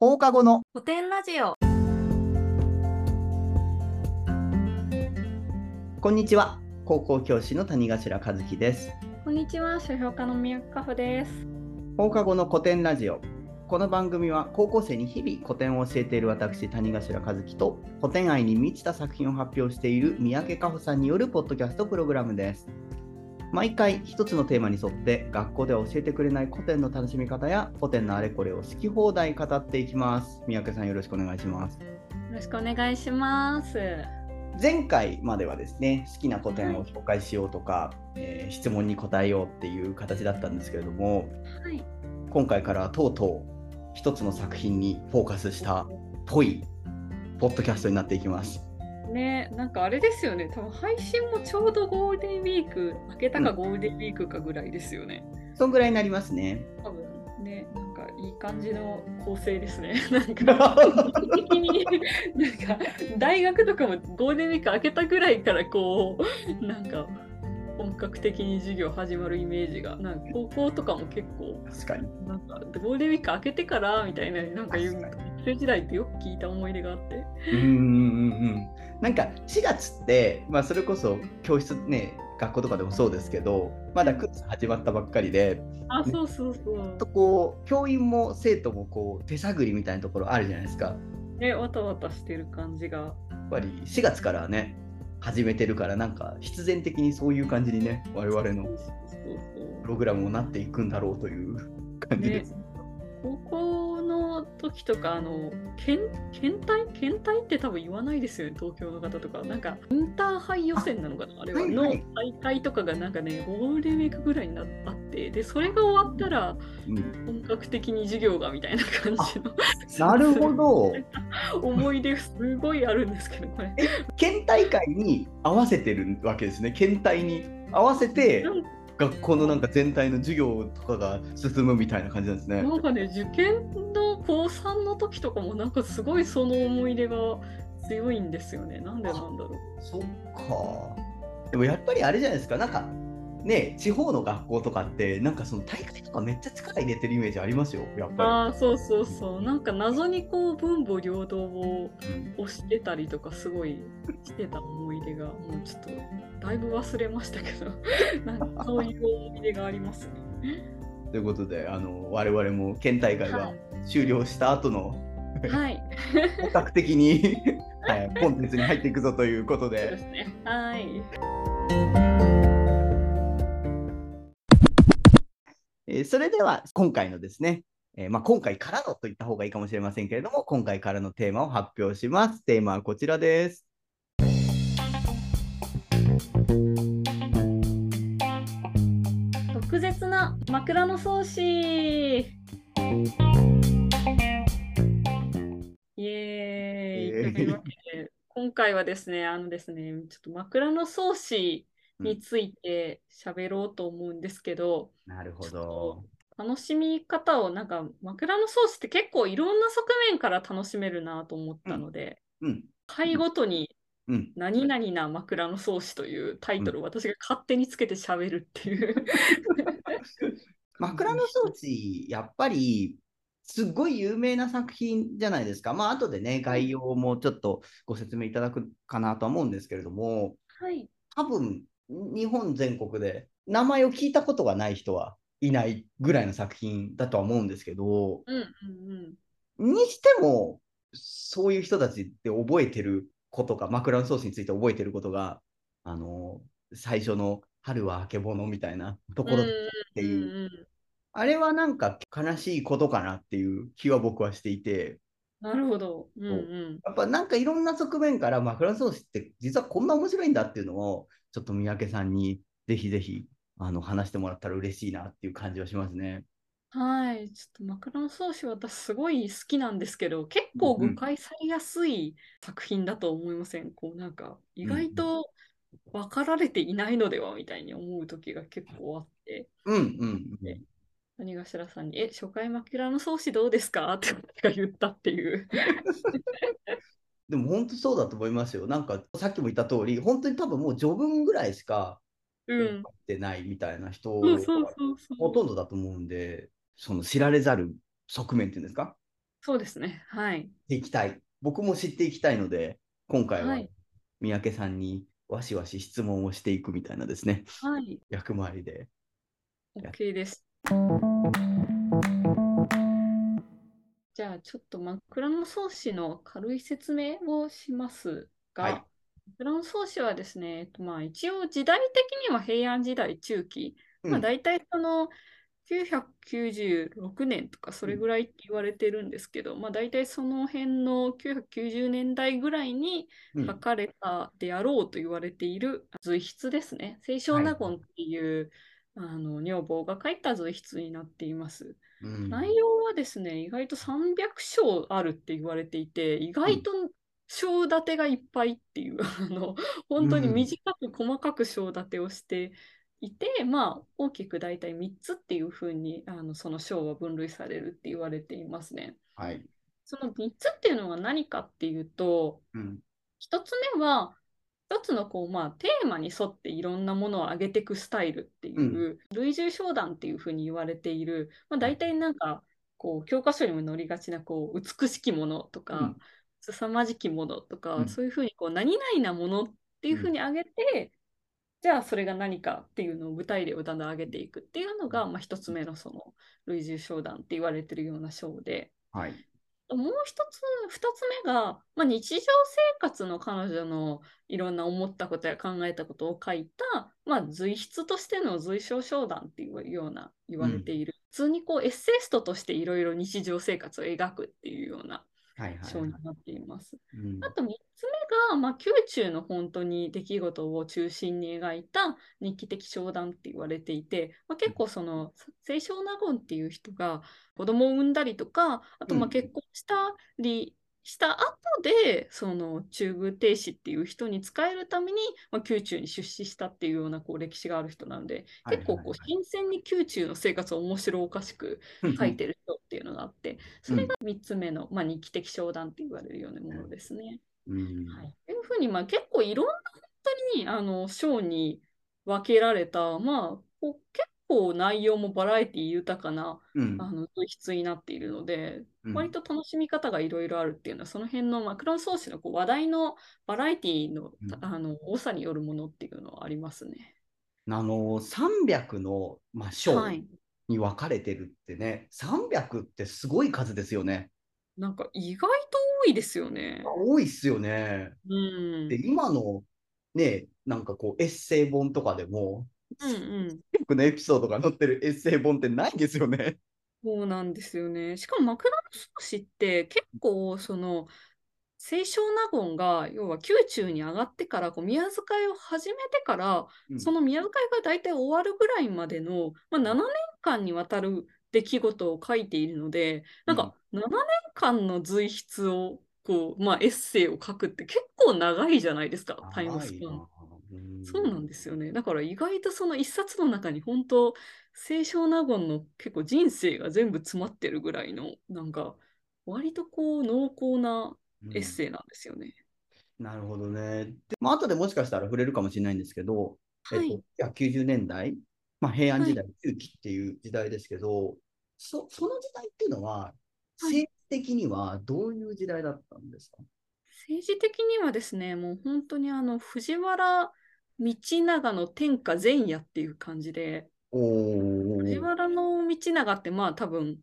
放課後の。古典ラジオ。こんにちは。高校教師の谷頭和樹です。こんにちは。書評家の宮カフです。放課後の古典ラジオ。この番組は高校生に日々古典を教えている私谷頭和樹と古典愛に満ちた作品を発表している三宅佳穂さんによるポッドキャストプログラムです毎回一つのテーマに沿って学校では教えてくれない古典の楽しみ方や古典のあれこれを好き放題語っていきます。三宅さんよろしくお願いします。よろしくお願いします。前回まではですね好きな古典を紹介しようとか、えー質問に答えようっていう形だったんですけれどもはい。今回からはとうとう一つの作品にフォーカスしたぽいポッドキャストになっていきます。ねなんかあれですよね。多分配信もちょうどゴールデンウィーク明けたかゴールデンウィークかぐらいですよね、そんぐらいになりますね。多分。ねなんかいい感じの構成ですね。なんかなんか大学とかもゴールデンウィーク明けたぐらいからこうなんか本格的に授業始まるイメージがなんか高校とかも結構確かに。なんかゴールデンウィーク明けてからみたいななんか言う生時代ってよく聞いた思い出があってうんうん。なんか4月って、まあ、それこそ教室ね学校とかでもそうですけどまだクラス始まったばっかりであそうそうそうとこう教員も生徒もこう手探りみたいなところあるじゃないですか。ねわたわたしてる感じがやっぱり4月からね始めてるからなんか必然的にそういう感じにね我々のプログラムもなっていくんだろうという感じねです。高校の時とかあの検検体検体って多分言わないですよね東京の方とかなんかインターハイ予選なのかなあれは、はいはい。の大会とかがなんかねゴールデンウィークぐらいになあってでそれが終わったらうん。本格的に授業がみたいな感じの。なるほど。思い出すごいあるんですけどこれ。県大会に合わせてるわけですね。県大に合わせて学校のなんか全体の授業とかが進むみたいな感じなんですね。なんかね受験の高3の時とかもなんかすごいその思い出が強いんですよねなんでなんだろうそっか。でもやっぱりあれじゃないですか。なんかね地方の学校とかってなんかその大会とかめっちゃ力入れてるイメージありますよ。やっぱああそうそうそうなんか謎にこう文武両道を推してたりとかすごいしてた思い出がもうちょっとだいぶ忘れましたけど なんかそういう思い出がありますね。ということであの我々も県大会がはい終了した後のはい、本格的に、はい、コンテンツに入っていくぞということそうでですね。はい。えーそれでは今回のですね、えーまあ、今回からのと言った方がいいかもしれませんけれども今回からのテーマを発表します。テーマはこちらです。特別な枕草子イエーイ。今回はですね、あのですね、ちょっと枕草子について喋ろうと思うんですけど、なるほど。楽しみ方をなんか枕草子って結構いろんな側面から楽しめるなと思ったので、うん。回ごとにうん何々な枕草子というタイトルを私が勝手につけて喋るっていう。枕草子やっぱりすっごい有名な作品じゃないですか。まあ後でね概要もちょっとご説明いただくかなとは思うんですけれども。はい。多分日本全国で名前を聞いたことがない人はいないぐらいの作品だとは思うんですけどうんうんうん。にしてもそういう人たちって覚えてることが枕草子について覚えてることがあの最初の「春はあけぼの」みたいなところっていう、うんうんあれはなんか悲しいことかなっていう気は僕はしていてなるほど。うんうん。やっぱなんかいろんな側面から枕草子って実はこんな面白いんだっていうのをちょっと三宅さんにぜひぜひあの話してもらったら嬉しいなっていう感じはしますね。はい。ちょっと枕草子私すごい好きなんですけど、結構うんうん誤解されやすい作品だと思いません？こうなんか意外と分かられていないのではみたいに思う時が結構あって、うんうんうん。谷頭さんに、え、初回枕草子どうですか？って言ったっていう。でも本当そうだと思いますよ。なんかさっきも言った通り、本当に多分もう序文ぐらいしかうん。書いてないみたいな人う。ほとんどだと思うんで、その知られざる側面っていうんですか？そうですね。はい。ていきたい。僕も知っていきたいので、今回ははい三宅さんにわしわし質問をしていくみたいなですね、はい。役回りで。や OK です。じゃあ、ちょっと枕草子の軽い説明をしますが、はい。枕草子はですね、えっとまあ、一応時代的には平安時代中期、まあ、うん大体その996年とかそれぐらいって言われてるんですけど、まあ、大体その辺の990年代ぐらいにうん。書かれたであろうと言われている随筆ですね。清少納言っていう、あの女房が書いた随筆になっています。うん内容はですね、意外と300章あるって言われていて、意外と章立てがいっぱいっていう、あの本当に短く細かく章立てをしていて、まあ大きく大体3つっていうふうにあのその章は分類されるって言われていますね。はい。その3つっていうのは何かっていうと、うん。1つ目は、一つのこう、まあ、テーマに沿っていろんなものを上げていくスタイルっていう、類重商談っていうふうに言われている、まあ、大体なんかこう教科書にも載りがちなこう美しきものとか、うん。凄まじきものとか、うん。そういうふうにこう何々なものっていうふうに上げて、じゃあそれが何かっていうのを具体例をだんだん上げていくっていうのが、まあ、一つ目のその類重商談って言われてるような章で。はい。もう一つ、二つ目が、まあ、日常生活の彼女のいろんな思ったことや考えたことを書いた、まあ、随筆としての随章商談っていうような言われている、普通にこうエッセイストとしていろいろ日常生活を描くっていうような章になっています。うん。あと3つ目が、まあ、宮中の本当に出来事を中心に描いた日記的商談って言われていて、まあ、結構その清少納言っていう人が子供を産んだりとかあとまうん。あ結婚したりした後でその中宮帝師っていう人に仕えるために、まあ、宮中に出資したっていうようなこう歴史がある人なので結構こう新鮮に宮中の生活を面白おかしく書いてる人っていうのがあって、それが3つ目の、まあ、日記的商談って言われるようなものですね。うん。はい、というふうに、まあ、結構いろんな本当にあの章に分けられた、まあ、こう結構内容もバラエティ豊かなうんあの随筆になっているので、うん割と楽しみ方がいろいろあるっていうのは、その辺のマクロン創始のこう話題のバラエティの,、うんあの多さによるものっていうのはありますね。あの300の、まあ、章はい。に分かれてるってね、300ってすごい数ですよね。なんか意外と多いですよね。多いっすよね。うん。で、今のね、なんかこうエッセイ本とかでも、うんうん。僕のエピソードが載ってるエッセイ本ってないんですよね。そうなんですよね。しかも枕草子って結構その清少納言が要は宮中に上がってからこう宮遣いを始めてから、うんその宮遣いが大体終わるぐらいまでの、まあ、7年間にわたる出来事を書いているのでなんか7年間の随筆をこう、まあ、エッセイを書くって結構長いじゃないですかタイムスパン。そうなんですよね。だから意外とその一冊の中に本当、清少納言の結構人生が全部詰まってるぐらいの、なんか、割とこう濃厚なエッセイなんですよね。なるほどね。でまあ後でもしかしたら触れるかもしれないんですけど、はい。えっと、90年代、まあ、平安時代、中期っていう時代ですけど、そその時代っていうのは、はい政治的にはどういう時代だったんですか、政治的にはですね、もう本当にあの、藤原道長の天下前夜っていう感じで、藤原の道長ってまあ多分、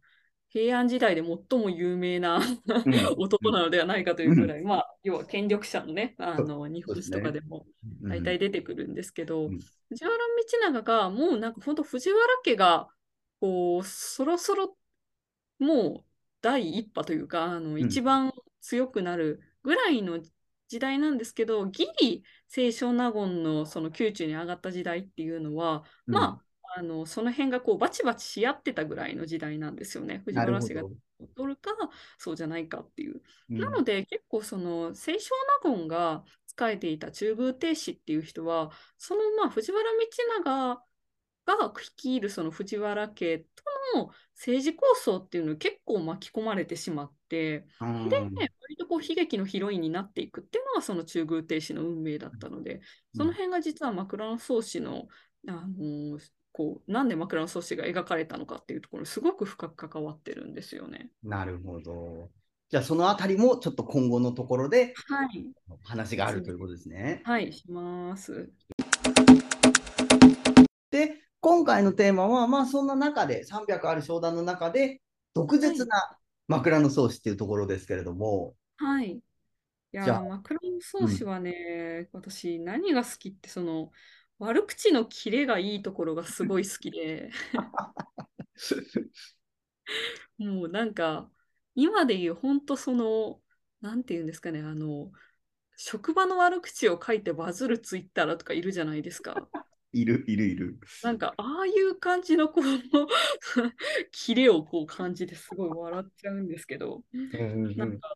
平安時代で最も有名な男なのではないかというぐらい、まあ、要は権力者のね、あの日本史とかでも大体出てくるんですけど、うん。藤原道長がもうなんか本当藤原家がこうそろそろもう第一波というかあのん。一番強くなるぐらいの時代なんですけど、ギリ清少納言のその宮中に上がった時代っていうのは、まああのその辺がこうバチバチし合ってたぐらいの時代なんですよね。藤原氏がど。取るかそうじゃないかっていう。うんなので結構その清少納言が仕えていた中宮帝師っていう人はそのまあ藤原道長が率いるその藤原家との政治構想っていうのに結構巻き込まれてしまってうんで、割とこう悲劇のヒロインになっていくっていうのがその中宮帝師の運命だったのでその辺が実は枕草子の、あのこうなんで枕草子が描かれたのかっていうところにすごく深く関わってるんですよね。なるほど。じゃあそのあたりもちょっと今後のところではい、話があるということですね。はい、します。で、今回のテーマは、まあそんな中で、300ある商談の中で、毒舌な枕草子っていうところですけれども、はい。いや枕草子はね、私何が好きってその悪口のキレがいいところがすごい好きで、もうなんか今で言う本当その、なんていうんですかね、あの、職場の悪口を書いてバズるツイッターとかいるじゃないですか。いる、いる、いる。なんかああいう感じのこう キレをこう感じてすごい笑っちゃうんですけど、なんか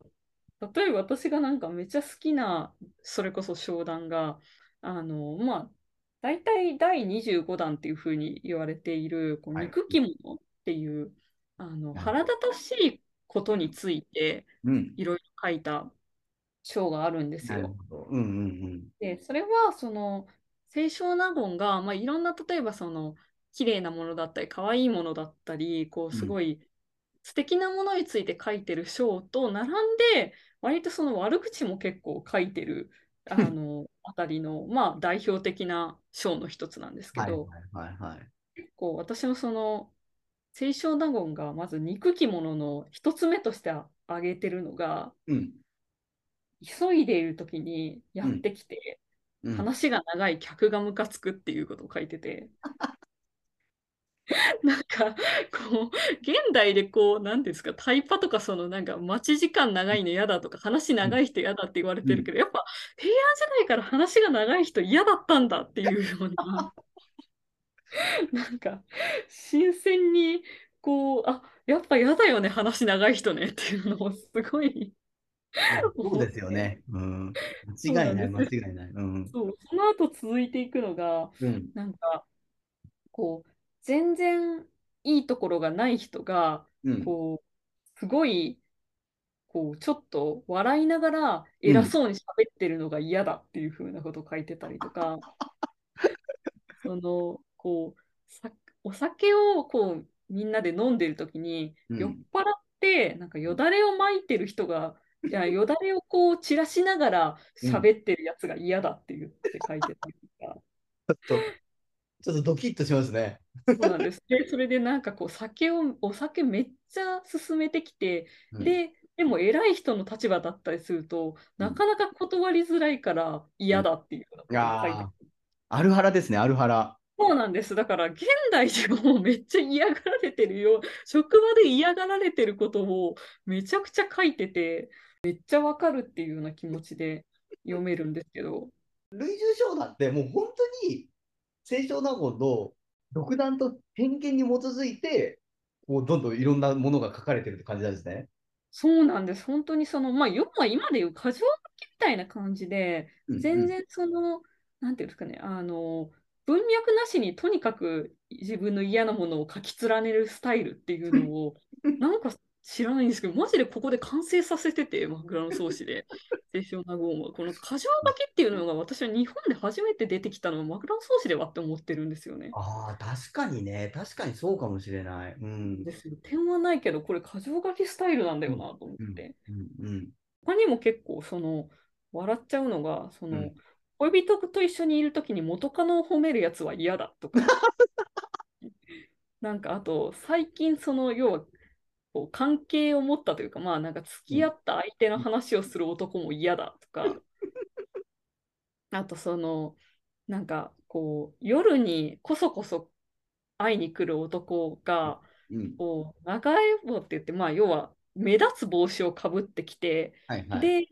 例えば私がなんかめっちゃ好きなそれこそ商談があのまあ大体第25弾っていうふうに言われているこうはい憎き者っていう、あのはい腹立たしいことについてうん。いろいろ書いた章があるんですよ。なるほど。うんうんで、それはその清少納言が、まあ、いろんな例えばその綺麗なものだったり可愛いものだったりこうすごい素敵なものについて書いてる章と並んで割とその悪口も結構書いてる あのあたりの、まあ、代表的な章の一つなんですうん。はいけど、はいはいはい。結構私もその清少納言がまず憎き者の一つ目として挙げてるのがうん。急いでいる時にやってきて、うん、話が長い客がムカつくっていうことを書いてて。なんかこう現代でこう何ですかタイパとかそのなんか待ち時間長いの嫌だとか話長い人嫌だって言われてるけど、やっぱ平安時代から話が長い人嫌だったんだっていうような なんか新鮮にこうあやっぱ嫌だよね話長い人ねっていうのをすごいそうですよね。うん。間違いない、間違いない。うん。そうその後続いていくのがうん。なんか、こう、全然いいところがない人が、うん。こう、すごい、こう、ちょっと笑いながら偉そうに喋ってるのが嫌だっていうふうなことを書いてたりとか、その、こう、さお酒をこう、みんなで飲んでる時に、うん酔っ払って、なんかよだれをまいてる人が、いや、よだれをこう散らしながら喋ってるやつが嫌だって言って書いてたか、ちょっと、ちょっとドキッとしますね。そうなんです。で、それでなんかこう酒を、お酒めっちゃ勧めてきて、うん、で、でも偉い人の立場だったりすると、なかなか断りづらいから嫌だっていうようなことを書いてあーアルハラですね、アルハラ。そうなんです。だから現代でもめっちゃ嫌がられてるよ。職場で嫌がられてることをめちゃくちゃ書いてて、めっちゃわかるっていうような気持ちで読めるんですけど。類従商談ってもう本当に清少納言の独断と偏見に基づいて、こうどんどんいろんなものが書かれてるって感じなんですね。そうなんです。本当にその、まあ、要は今でいう箇条書きみたいな感じで、うん全然その、なんていうんですかね、あの、文脈なしにとにかく自分の嫌なものを書き連ねるスタイルっていうのを、なんか知らないんですけど、マジでここで完成させてて、枕草子で、清少納言は。この箇条書きっていうのが私は日本で初めて出てきたのは枕草子ではって思ってるんですよね。ああ、確かにね、確かにそうかもしれない。うん。ですよ。点はないけど、これ箇条書きスタイルなんだよなと思うんって。うんうん他にも結構その笑っちゃうのがその、うん恋人と一緒にいる時に元カノを褒めるやつは嫌だとか なんかあと最近その要はこう関係を持ったというかまあなんか付き合った相手の話をする男も嫌だとか、あとそのなんかこう夜にこそこそ会いに来る男がうん。こう長い棒って言ってまあ要は目立つ帽子をかぶってきてはいはい。で、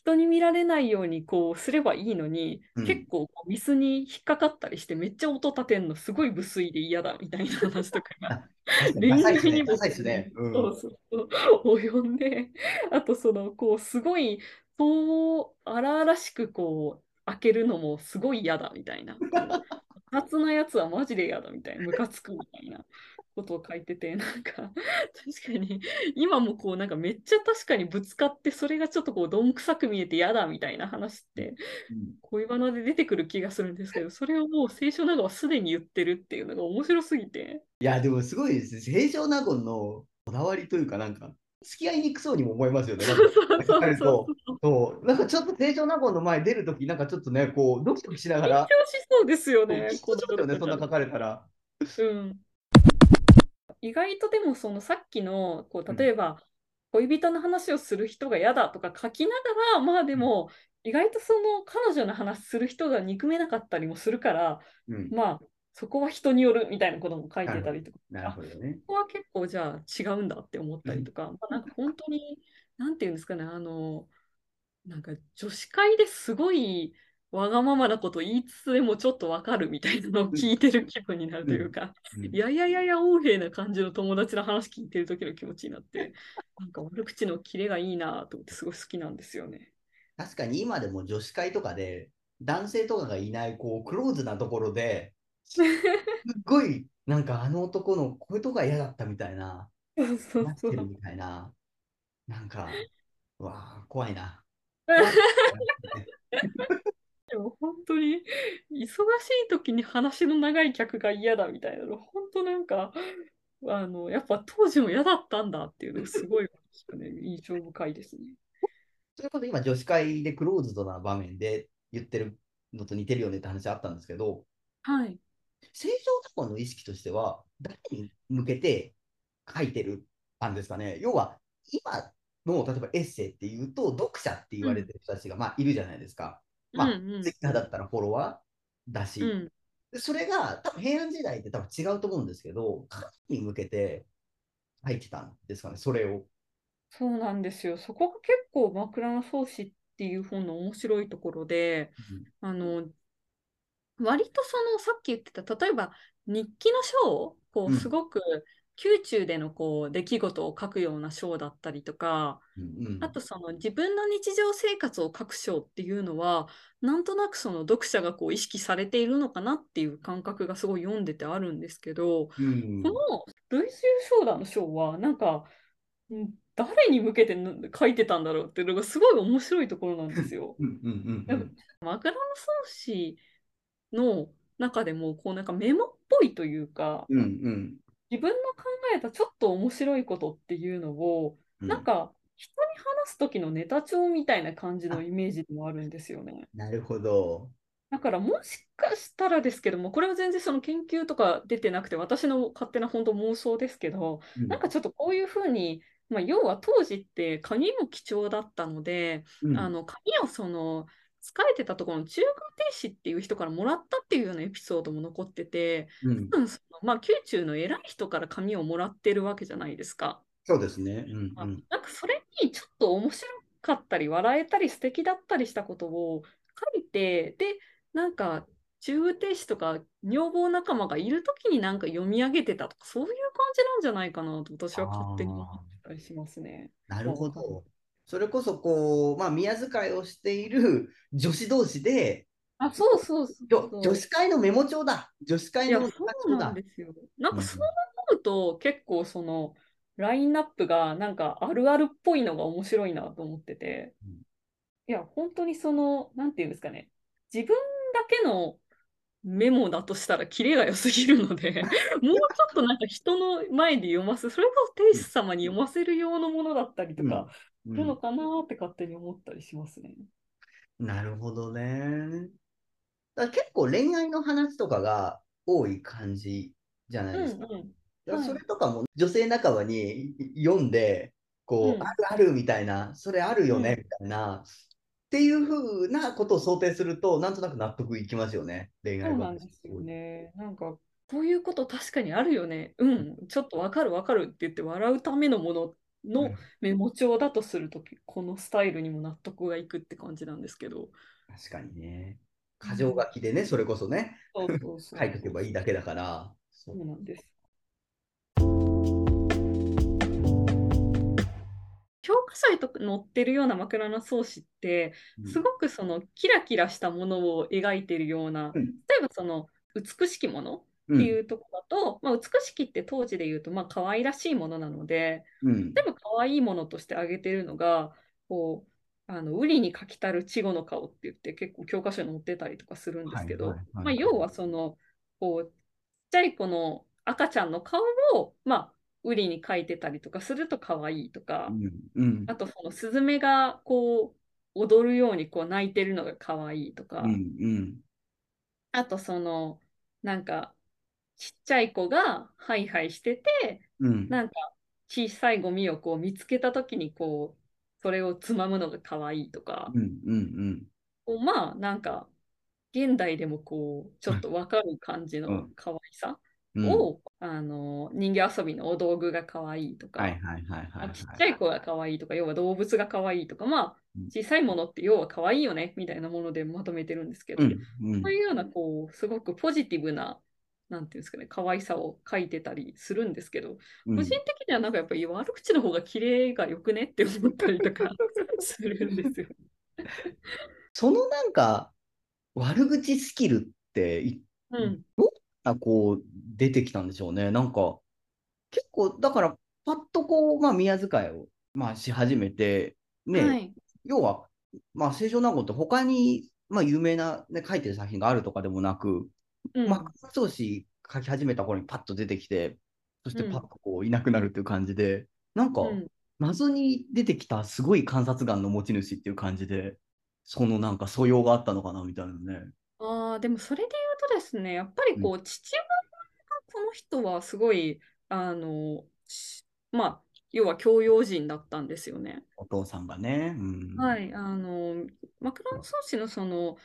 人に見られないようにこうすればいいのに、うん結構ミスに引っかかったりして、めっちゃ音立てんのすごい無粋で嫌だみたいな話とかが恋。愛 にも。うん。そうそうそう及んで、あとそのこうすごいそう荒々しくこう開けるのもすごい嫌だみたいな。こう活なやつはマジで嫌だみたいな、ムカつくみたいなことを書いてて、なんか、確かに、今もこう、なんかめっちゃ確かにぶつかって、それがちょっとこう、どんくさく見えて嫌だみたいな話って、恋バナで出てくる気がするんですけど、それをもう清少納言はすでに言ってるっていうのが面白すぎて。いや、でもすごいですね。清少納言のこだわりというか、なんか、付き合いにくそうにも思いますよね。そうそうそうそう。なんかちょっと清少納言の前出るとき、なんかちょっとね、こう、ドキドキしながら。緊張しそうですよね。緊張しよね、そんな書かれたら。うん。意外とでも、そのさっきの、こう、例えば、恋人の話をする人が嫌だとか書きながら、まあでも、意外とその彼女の話する人が憎めなかったりもするから、うん、まあそこは人によるみたいなことも書いてたりとか、なるほどね、ここは結構じゃあ違うんだって思ったりとか、まあ、なんか本当に、なんていうんですかね、あの、なんか女子会ですごいわがままなこと言いつつでもちょっとわかるみたいなのを聞いてる気分になるというか、いやいやいやいや横柄な感じの友達の話聞いてる時の気持ちになって、なんか悪口のキレがいいなと思ってすごい好きなんですよね。確かに今でも女子会とかで男性とかがいないこうクローズなところですっごい、なんかあの男のこういうとこが嫌だったみたいな、そうそうなみたいな、なんか、うわあ、怖いな。でも本当に忙しい時に話の長い客が嫌だみたいなの、本当なんか、あのやっぱ当時も嫌だったんだっていうのすごい、ね、印象深いですね。それこそ今女子会でクローズドな場面で言ってるのと似てるよねって話あったんですけど、はい。正常過去の意識としては、誰に向けて書いてるんですかね。要は、今の例えばエッセイっていうと、読者って言われてる人たちが、まあ、いるじゃないですか。まあ、ツイッターだったらフォロワーだし、うん、でそれが多分平安時代って多分違うと思うんですけど、誰に向けて書いてたんですかね、それを。そうなんですよ。そこが結構、枕草子っていう本の面白いところで、うん、あの割とそのさっき言ってた例えば日記の章こうすごく宮中でのこう出来事を書くような章だったりとか、うんうん、あとその自分の日常生活を書く章っていうのはなんとなくその読者がこう意識されているのかなっていう感覚がすごい読んでてあるんですけど、うん、この「類集章談」の章はなんか誰に向けて書いてたんだろうっていうのがすごい面白いところなんですよ。枕草子の中でもこうなんかメモっぽいというか、うんうん、自分の考えたちょっと面白いことっていうのを、うん、なんか人に話す時のネタ帳みたいな感じのイメージでもあるんですよね。なるほど。だからもしかしたらですけども、これは全然その研究とか出てなくて、私の勝手な本当妄想ですけど、うん、なんかちょっとこういうふうに、まあ、要は当時って鍵も貴重だったので、うん、あの鍵をその疲れてたところの中宮っていう人からもらったっていうようなエピソードも残ってて、うん、多分そのまあ、宮中の偉い人から紙をもらってるわけじゃないですか。そうですね。うん、うん、なんかそれにちょっと面白かったり、笑えたり、素敵だったりしたことを書いて、で、なんか中宮亭主とか女房仲間がいるときになんか読み上げてたとか、そういう感じなんじゃないかなと私は勝手に思ったりしますね。なるほど。それこそこう、まあ、宮遣いをしている女子同士で、あ、そうそうそう女子会のメモ帳だ。女子会のメモ帳だ。なんですよ。なんかそう思うと、うん、結構その、ラインナップがなんかあるあるっぽいのが面白いなと思ってて、うん、いや、本当にその、なんていうんですかね、自分だけのメモだとしたらキレが良すぎるので もうちょっとなんか人の前で読ますそれこそ天使様に読ませる用のものだったりとかするのかなって勝手に思ったりしますね。うん、なるほどね。だ結構恋愛の話とかが多い感じじゃないですか。うんうん、それとかも女性仲間に読んでこう、うん、あるあるみたいなそれあるよね、みたいなっていうふうなことを想定すると、なんとなく納得いきますよね、恋愛そうなんですよね。なんか、こういうこと確かにあるよね。うん、ちょっとわかるわかるって言って笑うためのもののメモ帳だとすると、このスタイルにも納得がいくって感じなんですけど。確かにね。箇条書きでね、それこそね、そうそうそう。書いておけばいいだけだから。そうなんです。教科書に載ってるような枕草子ってすごくそのキラキラしたものを描いてるような、うん、例えばその美しきものうん。っていうところだと、まあ、美しきって当時で言うと、まあ可愛らしいものなので、うん。でも可愛いものとして挙げてるのが、こう、あの、ウリにかきたる稚語の顔って言って結構教科書に載ってたりとかするんですけど、まあ、要はその、こう、ちっちゃい子の赤ちゃんの顔を、まあ、ウリに描いてたりとかすると可愛いとか、うんうん。あとそのスズメがこう踊るようにこう鳴いてるのが可愛いとか、うんうん。あとそのなんかちっちゃい子がハイハイしててうん。なんか小さいゴミをこう見つけた時にこうそれをつまむのが可愛いとか、うんうんこうまあなんか現代でもこうちょっとわかる感じの可愛さうん。うんを、あの人形遊びのお道具が可愛いとか、はいはいはいはいはいちっちゃい子が可愛いとか、要は動物が可愛いとか、まあうん、小さいものって要は可愛いよねみたいなものでまとめてるんですけど、うんうん。そういうような、こう、すごくポジティブな、なんていうんですかね、可愛さを書いてたりするんですけど、うん個人的にはなんかやっぱり悪口の方が綺麗がよくねって思ったりとか するんですよ。そのなんか悪口スキルっていうん。あこう出てきたんでしょうね。なんか結構だからパッとこう、まあ、宮遣いを、まあ、し始めて、ねはい。要は、まあ、清少納言って他に、まあ、有名な、ね、書いてる作品があるとかでもなく、うん。まあ、草子書き始めた頃にパッと出てきて、そしてうんパッとこういなくなるっていう感じで、なんかうん謎に出てきたすごい観察眼の持ち主っていう感じで、そのなんか素養があったのかなみたいなね。ああ、でもそれで言うとですね、やっぱりこう、父親がこの人はすごい、あの、しまあ、要は教養人だったんですよね。お父さんがね。うん、はい、あの、枕草子のその、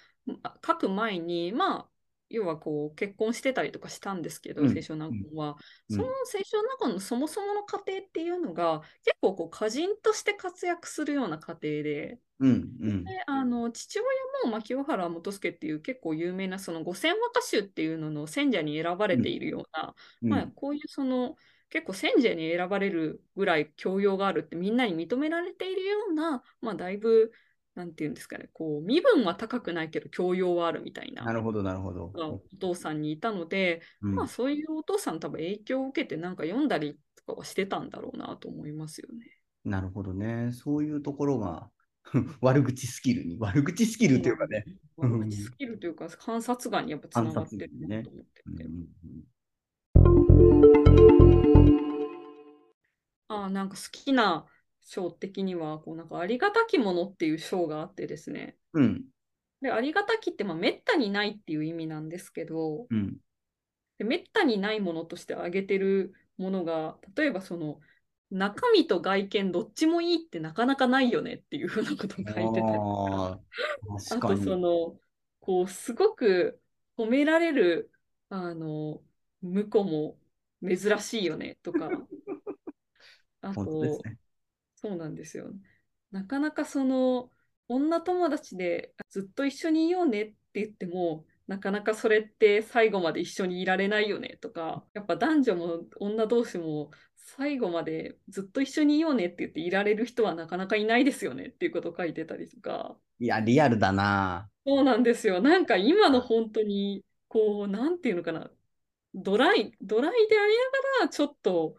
あ書く前に、まあ、要はこう結婚してたりとかしたんですけど、うん清少納言は、うんその清少納言のそもそもの家庭っていうのが結構こう歌人として活躍するような家庭で、うんうん。であの父親も牧原元助っていう結構有名なその五千和歌集っていうのの選者に選ばれているような、うん。まあ、こういうその結構選者に選ばれるぐらい教養があるってみんなに認められているような、まあ、だいぶなんていうんですかねこう身分は高くないけど教養はあるみたいななるほど、なるほど。お父さんにいたので、うんまあ、そういうお父さん多分影響を受けてなんか読んだりとかはしてたんだろうなと思いますよね。なるほどね。そういうところが 悪口スキルに、悪口スキルっていうかね。うん悪口スキルというか観察眼にやっぱつながってるなと思ってて。うんうんあなんか好きな章的にはこうなんかありがたきものっていう章があってですね。うんでありがたきってまあめったにないっていう意味なんですけど、うんでめったにないものとして挙げてるものが例えばその中身と外見どっちもいいってなかなかないよねっていうふうなことを書いてたりとかあ あ、とそに。のこうすごく褒められるあの婿も珍しいよねとか あとね。そうなんですよなかなかその女友達でずっと一緒にいようねって言ってもなかなかそれって最後まで一緒にいられないよねとかやっぱ男女も女同士も最後までずっと一緒にいようねって言っていられる人はなかなかいないですよねっていうことを書いてたりとか。いや、リアルだな。そうなんですよ。なんか今の本当に、こう、なんていうのかな、ドライ、ドライでありながら、ちょっと、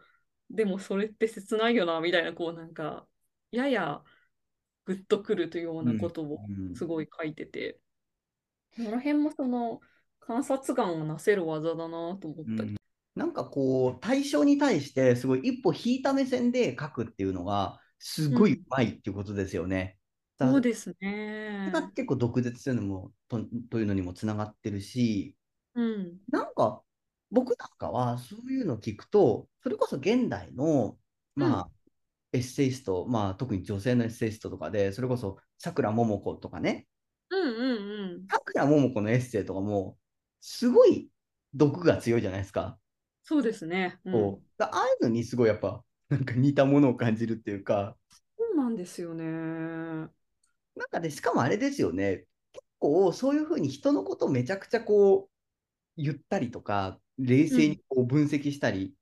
でもそれって切ないよな、みたいな、こう、なんか、ややグッとくるというようなことをうんすごい書いてて、この辺もその、観察眼をなせる技だなと思ったり。なんかこう、対象に対して、すごい一歩引いた目線で書くっていうのが、すごいうまいっていうことですよね。だそうですね。が結構毒舌というのもとというのにもつながってるし、うん。なんか僕なんかはそういうのを聞くと、それこそ現代の、まあ、エッセイスト、まあ、特に女性のエッセイストとかで、それこそさくらももことかね、うんうんうん。さくらももこのエッセイとかも、すごい毒が強いじゃないですか。そうですね。うん、こうだああいうのにすごいやっぱ、なんか似たものを感じるっていうか、そうなんですよね。なんかね、しかもあれですよね、結構そういうふうに人のことをめちゃくちゃこう、言ったりとか、冷静にこう分析したりし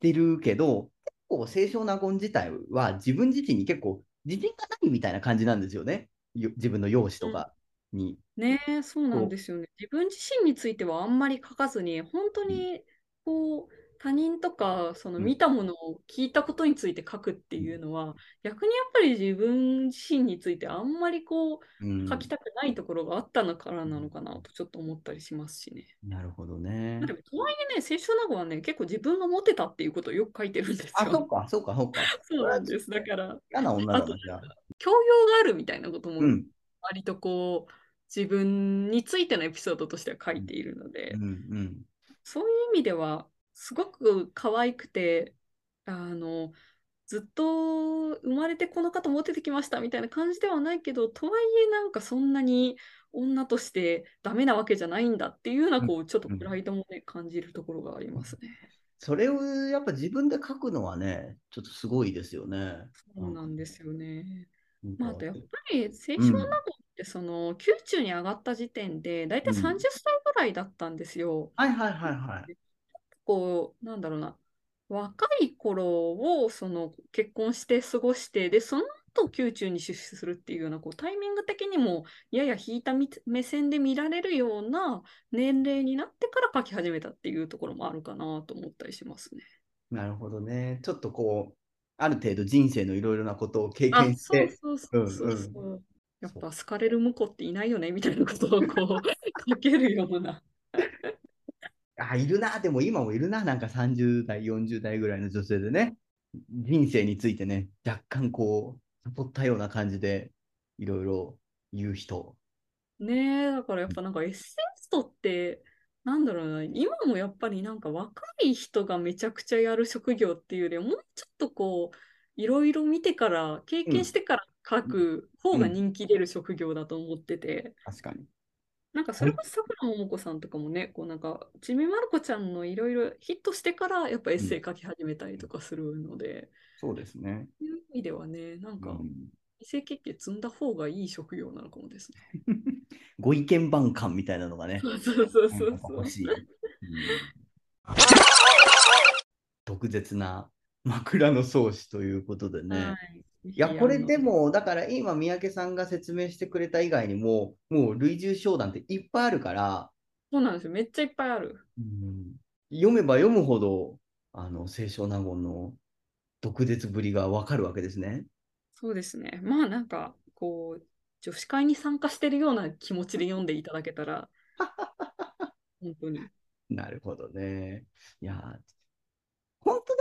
てるけど、結構清少納言自体は自分自身に結構自信がないみたいな感じなんですよね。よ自分の容姿とか。に。ねえ、そうなんですよね。自分自身についてはあんまり書かずに、本当にこう、他人とかそのうん見たものを聞いたことについて書くっていうのは、逆にやっぱり自分自身についてあんまりこううん書きたくないところがあったのからなのかなとちょっと思ったりしますしね。なるほどねまあ。でもとはいえね、青春名護はね、結構自分がモテたっていうことをよく書いてるんですあ、そよ。うか、そうか、そうか。そうなんです。だから、嫌な女だじゃあ。教養があるみたいなこともうん。割とこう、自分についてのエピソードとしては書いているので、うんうん。そういう意味では、すごく可愛くて、あの、ずっと生まれてこの方モテてきましたみたいな感じではないけど、とはいえなんかそんなに女としてダメなわけじゃないんだっていうような、こう、ちょっとプライドもね、感じるところがありますね。それをやっぱ自分で書くのはね、ちょっとすごいですよね。そうなんですよね。なんかまあ、あとやっぱり青春などってその宮中に上がった時点で大体うん30歳ぐらいだったんですよ。はいはいはいはい。こうなんだろうな若い頃をその結婚して過ごしてでその後宮中に出資するっていうようなこうタイミング的にもやや引いたみ目線で見られるような年齢になってから書き始めたっていうところもあるかなと思ったりしますね。なるほどね。ちょっとこう、ある程度人生のいろいろなことを経あ、験しそうて、そうそうそううんそう。やっぱ好かれる婿っていないよねみたいなことをこう 書けるような。あ、いるな、でも今もいるな、なんか30代、40代ぐらいの女性でね、人生についてね、若干こう、悟ったような感じで、いろいろ言う人。ねえ、だからやっぱなんかエッセンストって、なんだろうな、今もやっぱりなんか若い人がめちゃくちゃやる職業っていうよりは、もうちょっとこう、いろいろ見てから、経験してから書く方が人気出る職業だと思ってて、確かに。なんかそれこそさくらももこさんとかもね、こうなんか、ちびまる子ちゃんのいろいろヒットしてから、やっぱエッセイ書き始めたりとかするので、そうですね。そういう意味ではね、なんか、うん異性結系積んだ方がいい職業なのかもですね。ご意見番感みたいなのがね、そうそうそうそう欲。しい。うん毒舌な枕草子ということでね。はい。いや、これでも、だから今、三宅さんが説明してくれた以外にも、もう類重商談っていっぱいあるから、そうなんですよ。めっちゃいっぱいある。うん読めば読むほど、あの、清少納言の毒舌ぶりがわかるわけですね。そうですね。まあなんか、こう、女子会に参加してるような気持ちで読んでいただけたら、本当に。なるほどね。いや、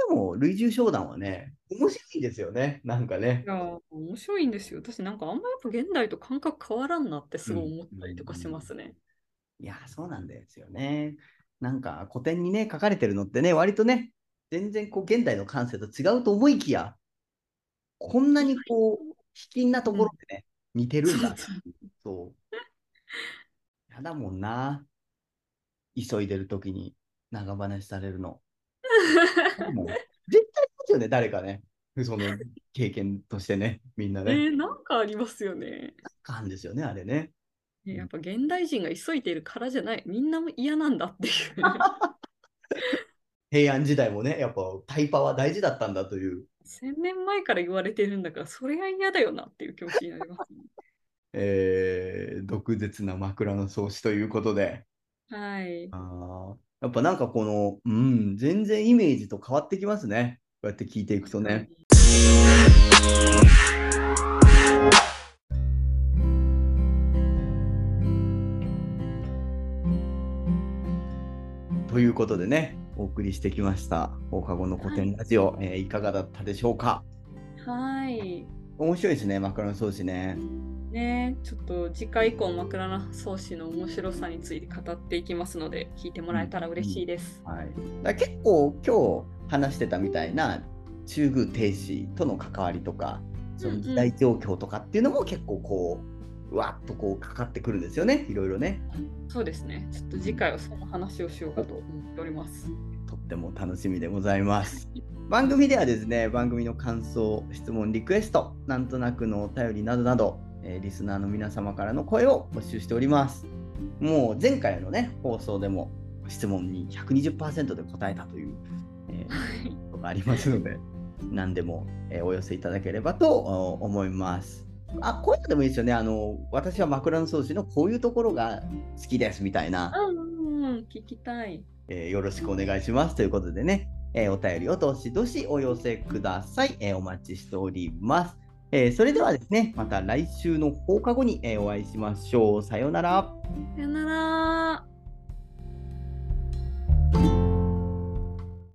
も、類重商談はね、面白いですよね。なんかねい。やー、面白いんですよ。私なんかあんまやっぱ現代と感覚変わらんなってすごい思ったりとかしますね。いや、そうなんですよね。なんか古典にね、書かれてるのってね、割とね、全然こう現代の感性と違うと思いきや、こんなにこう、卑近なところでね、似てるんだ。そう。やだもんな。急いでるときに長話されるの。絶対いますよね、誰かね。その経験としてね、みんなえね。ー、なんかありますよね。かんですよね、あれね。ねやっぱ現代人が急いでいるからじゃない。みんなも嫌なんだっていう。平安時代もね、やっぱタイパは大事だったんだという。1000年前から言われてるんだから、それは嫌だよなっていう気持ちになりますね。えー、毒舌な枕草子ということで、はい。あーやっぱなんかこの、うん、全然イメージと変わってきますね。こうやって聞いていくとね。ということでね、お送りしてきました放課後の古典ラジオ、えーいかがだったでしょうか？はい。面白いですね、枕草子ね。ねちょっと次回以降、枕草子の面白さについて語っていきますので、聞いてもらえたら嬉しいです。はい、だ結構今日話してたみたいな中宮停止との関わりとかその時代状況とかっていうのも結構こううわっとこうかかってくるんですよねいろいろねそうですね。ちょっと次回はその話をしようかと思っております。とっても楽しみでございます番組ではですね番組の感想質問リクエストなんとなくのお便りなどなど、えリスナーの皆様からの声を募集しております。もう前回のね、放送でも質問に120%で答えたという、えー、ことがありますので、何でも、えお寄せいただければと思います。あこういうのでもいいですよね。あの私は枕草子のこういうところが好きですみたいな。うんうん、聞きたい、えー、よろしくお願いしますということでね、えー、お便りをどしどしお寄せください。えー、お待ちしております。えー、それではですね、また来週の放課後に、えお会いしましょう。さようなら。さようなら。